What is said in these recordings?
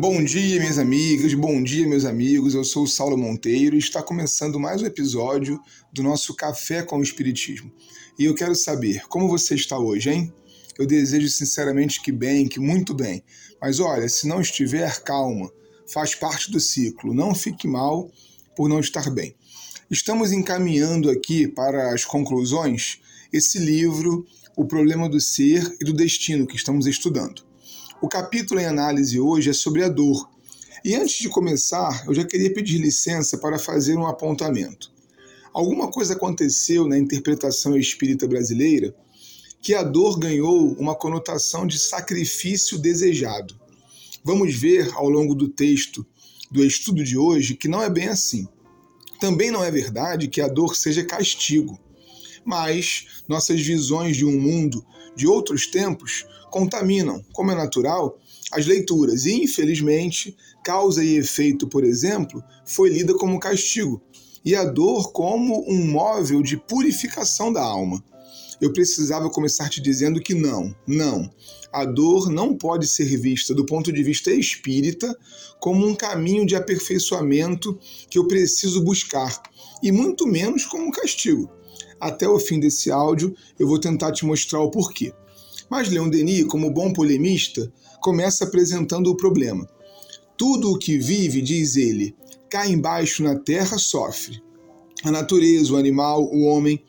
Bom dia, minhas amigas, bom dia, meus amigos. Eu sou o Saulo Monteiro e está começando mais um episódio do nosso Café com o Espiritismo. E eu quero saber como você está hoje, hein? Eu desejo sinceramente que bem, que muito bem. Mas olha, se não estiver, calma. Faz parte do ciclo. Não fique mal por não estar bem. Estamos encaminhando aqui para as conclusões esse livro, O Problema do Ser e do Destino, que estamos estudando. O capítulo em análise hoje é sobre a dor. E antes de começar, eu já queria pedir licença para fazer um apontamento. Alguma coisa aconteceu na interpretação espírita brasileira que a dor ganhou uma conotação de sacrifício desejado. Vamos ver ao longo do texto do estudo de hoje que não é bem assim. Também não é verdade que a dor seja castigo mas nossas visões de um mundo de outros tempos contaminam, como é natural, as leituras. E, infelizmente, causa e efeito, por exemplo, foi lida como castigo, e a dor como um móvel de purificação da alma. Eu precisava começar te dizendo que não, não. A dor não pode ser vista do ponto de vista espírita como um caminho de aperfeiçoamento que eu preciso buscar, e muito menos como um castigo. Até o fim desse áudio eu vou tentar te mostrar o porquê. Mas Leon Denis, como bom polemista, começa apresentando o problema. Tudo o que vive, diz ele, cá embaixo na terra sofre. A natureza, o animal, o homem.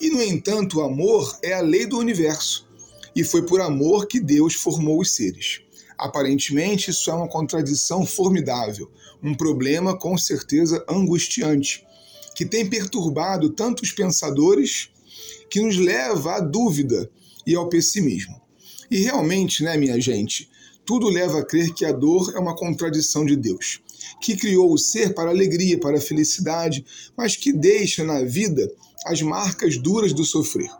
E, no entanto, o amor é a lei do universo. E foi por amor que Deus formou os seres. Aparentemente, isso é uma contradição formidável, um problema com certeza angustiante que tem perturbado tantos pensadores que nos leva à dúvida e ao pessimismo. E realmente, né, minha gente, tudo leva a crer que a dor é uma contradição de Deus, que criou o ser para alegria, para a felicidade, mas que deixa na vida as marcas duras do sofrer.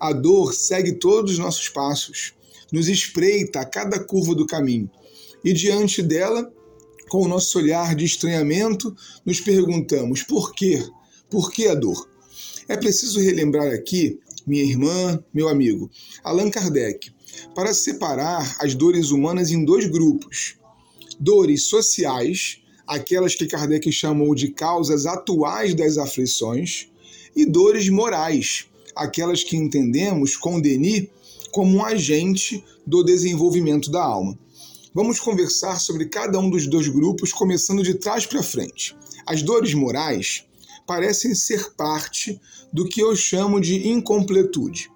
A dor segue todos os nossos passos, nos espreita a cada curva do caminho, e diante dela com o nosso olhar de estranhamento, nos perguntamos por quê? Por que a dor? É preciso relembrar aqui, minha irmã, meu amigo, Allan Kardec, para separar as dores humanas em dois grupos: dores sociais, aquelas que Kardec chamou de causas atuais das aflições, e dores morais, aquelas que entendemos com Denis como um agente do desenvolvimento da alma. Vamos conversar sobre cada um dos dois grupos, começando de trás para frente. As dores morais parecem ser parte do que eu chamo de incompletude.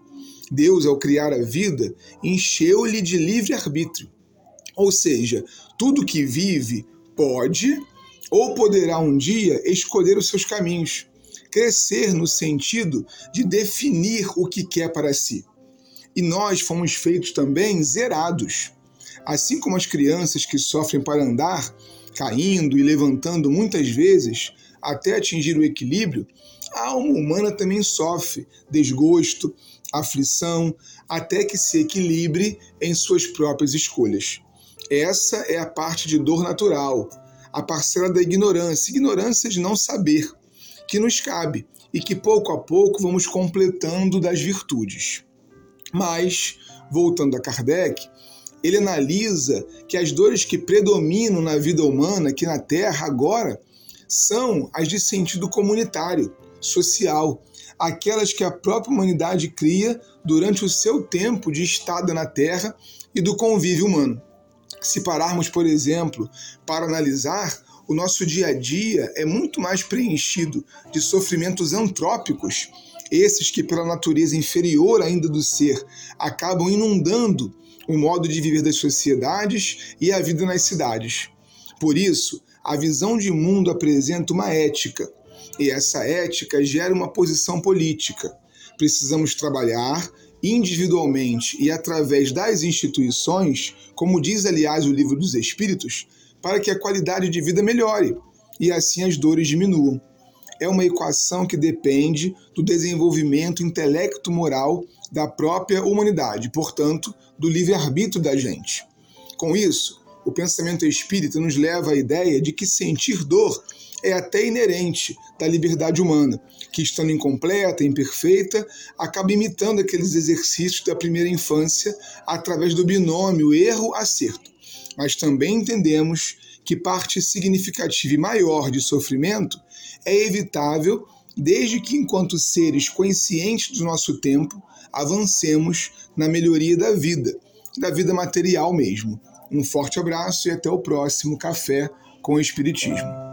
Deus, ao criar a vida, encheu-lhe de livre-arbítrio. Ou seja, tudo que vive pode ou poderá um dia escolher os seus caminhos, crescer no sentido de definir o que quer para si. E nós fomos feitos também zerados. Assim como as crianças que sofrem para andar, caindo e levantando muitas vezes até atingir o equilíbrio, a alma humana também sofre desgosto, aflição, até que se equilibre em suas próprias escolhas. Essa é a parte de dor natural, a parcela da ignorância, ignorância de não saber, que nos cabe e que pouco a pouco vamos completando das virtudes. Mas, voltando a Kardec, ele analisa que as dores que predominam na vida humana aqui na Terra agora são as de sentido comunitário, social, aquelas que a própria humanidade cria durante o seu tempo de estada na Terra e do convívio humano. Se pararmos, por exemplo, para analisar, o nosso dia a dia é muito mais preenchido de sofrimentos antrópicos, esses que, pela natureza inferior ainda do ser, acabam inundando o modo de viver das sociedades e a vida nas cidades. Por isso, a visão de mundo apresenta uma ética, e essa ética gera uma posição política. Precisamos trabalhar individualmente e através das instituições, como diz aliás o livro dos Espíritos, para que a qualidade de vida melhore e assim as dores diminuam. É uma equação que depende do desenvolvimento intelecto-moral da própria humanidade, portanto, do livre-arbítrio da gente. Com isso, o pensamento espírita nos leva à ideia de que sentir dor é até inerente da liberdade humana, que estando incompleta, imperfeita, acaba imitando aqueles exercícios da primeira infância através do binômio erro-acerto. mas também entendemos que parte significativa e maior de sofrimento é evitável desde que, enquanto seres conscientes do nosso tempo, avancemos na melhoria da vida, da vida material mesmo. Um forte abraço e até o próximo Café com o Espiritismo.